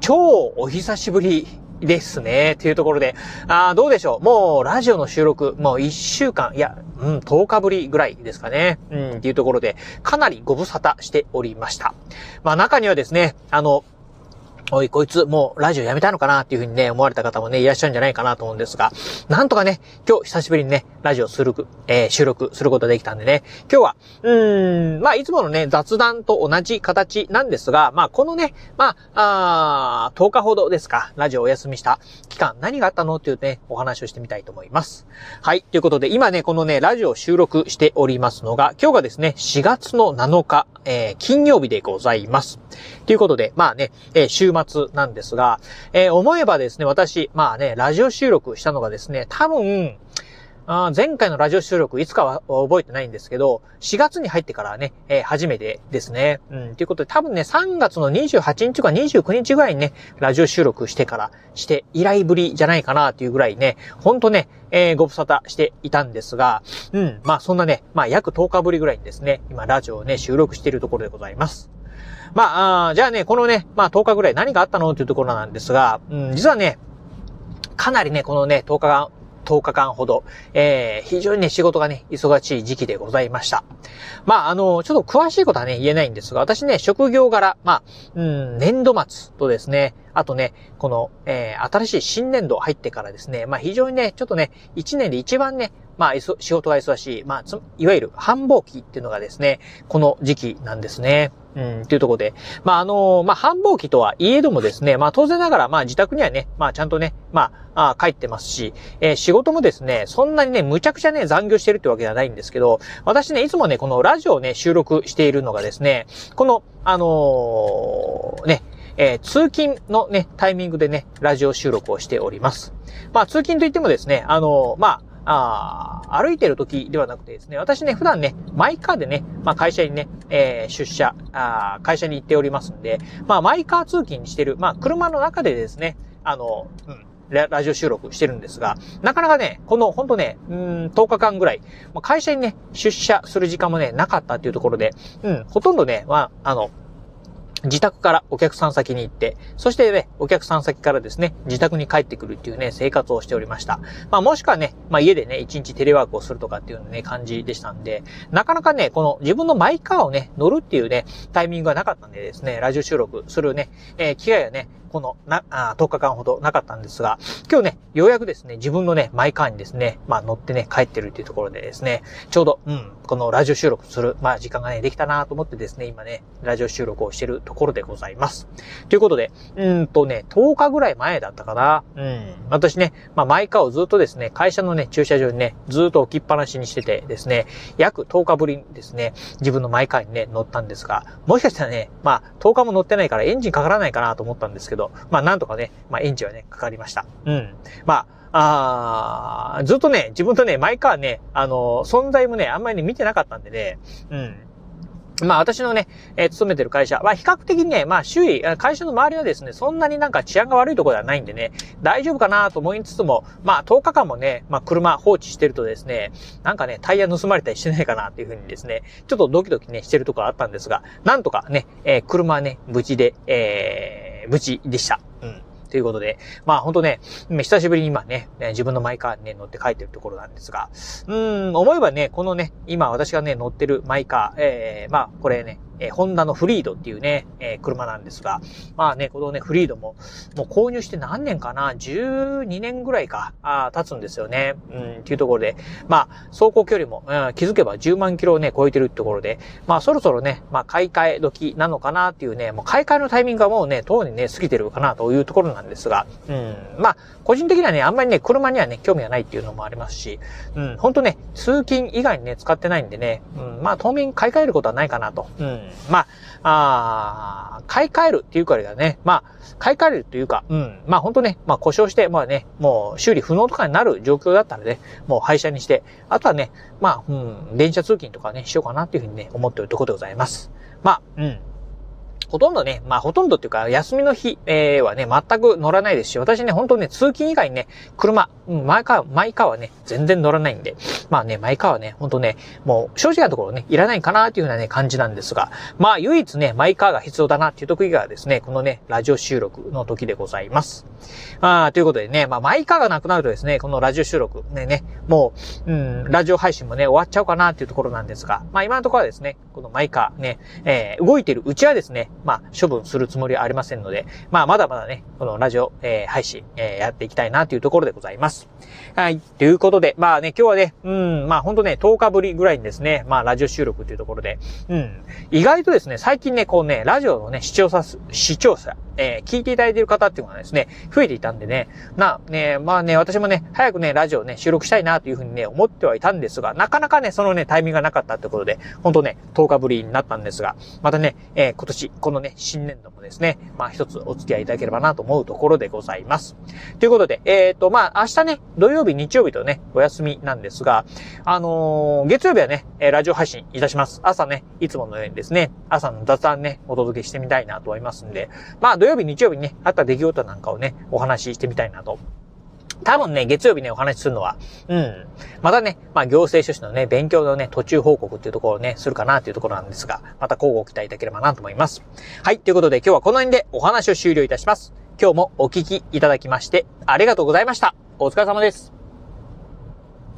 超お久しぶりですね。というところで、ああどうでしょう。もう、ラジオの収録、もう1週間、いや、うん、10日ぶりぐらいですかね。うん、っていうところで、かなりご無沙汰しておりました。まあ、中にはですね、あの、おい、こいつ、もう、ラジオやめたのかなっていうふうにね、思われた方もね、いらっしゃるんじゃないかなと思うんですが、なんとかね、今日、久しぶりにね、ラジオする、えー収録することができたんでね、今日は、うーん、まあ、いつものね、雑談と同じ形なんですが、まあ、このね、まあ、あ10日ほどですか、ラジオお休みした期間、何があったのっていうね、お話をしてみたいと思います。はい、ということで、今ね、このね、ラジオ収録しておりますのが、今日がですね、4月の7日、えー金曜日でございます。ということで、まあね、えー週末なんですが、えー思えばですね、私、まあね、ラジオ収録したのがですね、多分、あ前回のラジオ収録、いつかは覚えてないんですけど、4月に入ってからね、えー初めてですね。うん、ということで、多分ね、3月の28日か29日ぐらいにね、ラジオ収録してから、して以来ぶりじゃないかなっていうぐらいね、ほんとね、えーご無沙汰していたんですが、うん、まあそんなね、まあ約10日ぶりぐらいにですね、今ラジオをね、収録しているところでございます。まあ、あじゃあね、このね、まあ10日ぐらい何があったのっていうところなんですが、うん、実はね、かなりね、このね、10日間、10日間ほど、えー、非常にね、仕事がね、忙しい時期でございました。まあ、あの、ちょっと詳しいことはね、言えないんですが、私ね、職業柄、まあ、うん、年度末とですね、あとね、この、えー、新しい新年度入ってからですね、まあ、非常にね、ちょっとね、1年で一番ね、まあ、仕事が忙しい、まあ、いわゆる繁忙期っていうのがですね、この時期なんですね。うん、っていうところで。まあ、あのまあ、繁忙期とはいえどもですね、まあ、当然ながら、まあ、自宅にはね、まあ、ちゃんとね、まあ、あ帰ってますし、えー仕事もですね、そんなにね、むちゃくちゃね、残業してるってわけではないんですけど、私ね、いつもね、このラジオをね、収録しているのがですね、この、あのーね、えー通勤のね、タイミングでね、ラジオ収録をしております。まあ、通勤といってもですね、あのまあ、あー歩いてる時ではなくてですね、私ね、普段ね、マイカーでね、まあ会社にね、えー出社あ、会社に行っておりますんで、まあマイカー通勤してる、まあ車の中でですね、あの、うん、ラジオ収録してるんですが、なかなかね、この、ほんとね、うん、10日間ぐらい、会社にね、出社する時間もね、なかったっていうところで、うん、ほとんどね、まあ、あの、自宅からお客さん先に行って、そしてね、お客さん先からですね、自宅に帰ってくるっていうね、生活をしておりました。まあもしくはね、まあ家でね、一日テレワークをするとかっていうね、感じでしたんで、なかなかね、この自分のマイカーをね、乗るっていうね、タイミングがなかったんでですね、ラジオ収録するね、えー機会がね、このなあ10日間ほどなかったんですが、今日ね、ようやくですね、自分のね、マイカーにですね、まあ乗ってね、帰ってるっていうところでですね、ちょうど、うん、このラジオ収録する、まあ時間がね、できたなと思ってですね、今ね、ラジオ収録をしてるところでございます。ということで、うんとね、10日ぐらい前だったかな。うん。私ね、まあマイカーをずっとですね、会社のね、駐車場にね、ずっと置きっぱなしにしててですね、約10日ぶりにですね、自分のマイカーにね、乗ったんですが、もしかしたらね、まあ10日も乗ってないからエンジンかからないかなと思ったんですけど、まあなんとかね、まあエンジンはね、かかりました。うん。まあ、あーずっとね、自分とね、マイカーね、あの存在もね、あんまりね、見てなかったんでね、うん。まあ私のね、えー勤めてる会社は比較的ね、まあ周囲、会社の周りはですね、そんなになんか治安が悪いところではないんでね、大丈夫かなと思いつつも、まあ10日間もね、まあ車放置してるとですね、なんかね、タイヤ盗まれたりしてないかなっていうふうにですね、ちょっとドキドキね、してるところあったんですが、なんとかね、えー車ね、無事で、えー無事でした。うん。ということで、まあ本当ね、うん久しぶりに今ね、ね自分のマイカーにね、乗って帰ってるところなんですが、うーん、思えばね、このね、今私がね、乗ってるマイカー、えー、まあこれね、えーホンダのフリードっていうね、えー車なんですが、まあね、このね、フリードも、もう購入して何年かな ?12 年ぐらいか、あー経つんですよね。うん、っていうところで、まあ、走行距離も、うん気づけば10万キロをね、超えてるってところで、まあそろそろね、まあ買い替え時なのかなっていうね、もう買い替えのタイミングがもうね、とうにね、過ぎてるかなというところなんですが、うん、まあ、個人的にはね、あんまりね、車にはね、興味がないっていうのもありますし、うん、ほんとね、通勤以外にね、使ってないんでね、うん、まあ当面買い替えることはないかなと。うん、まああ買い替えるっていうかあれだね。まあ、買い替えるというか、うん。まあ本当ね、まあ故障して、まあね、もう修理不能とかになる状況だったらね、もう廃車にして、あとはね、まあ、うん、電車通勤とかね、しようかなっていうふうにね、思っているところでございます。まあ、うん。ほとんどね、まあほとんどっていうか、休みの日、えー、はね、全く乗らないですし、私ね、本当ね、通勤以外にね、車、うん、マイカー、マイカーはね、全然乗らないんで、まあね、マイカーはね、本当ね、もう正直なところね、いらないかなっていうふうなね、感じなんですが、まあ唯一ね、マイカーが必要だなっていう時がですね、このね、ラジオ収録の時でございます。ああ、ということでね、まあマイカーがなくなるとですね、このラジオ収録、ね、ね、もう、うん、ラジオ配信もね、終わっちゃうかなっていうところなんですが、まあ今のところはですね、このマイカーね、えー、動いてるうちはですね、まあ処分するつもりはありませんので、まあ、まだまだね、このラジオ、えー、配信、えー、やっていきたいなというところでございます。はい。ということで、まあね、今日はね、うん、まあほんとね、10日ぶりぐらいにですね、まあラジオ収録というところで、うん、意外とですね、最近ね、こうね、ラジオのね、視聴者、視聴者、えー、聞いていただいている方っていうのがですね、増えていたんでね、な、ね、まあね、私もね、早くね、ラジオね、収録したいなというふうにね、思ってはいたんですが、なかなかね、そのね、タイミングがなかったってことで、ほんとね、10日ぶりになったんですが、またね、えー、今年、このね、新年度もですね、まあ一つお付き合いいただければなと思うところでございます。ということで、えっ、ー、と、まあ明日ね、土曜日、日曜日とね、お休みなんですが、あのー、月曜日はね、ラジオ配信いたします。朝ね、いつものようにですね、朝の雑談ね、お届けしてみたいなと思いますんで、まあ土曜曜日、日曜日にね、あった出来事なんかをね、お話ししてみたいなと多分ね、月曜日ね、お話しするのは、うん。またね、まあ、行政書士のね、勉強のね、途中報告っていうところをね、するかなっていうところなんですが、また交互期待いただければなと思います。はい、ということで今日はこの辺でお話を終了いたします。今日もお聞きいただきまして、ありがとうございました。お疲れ様です。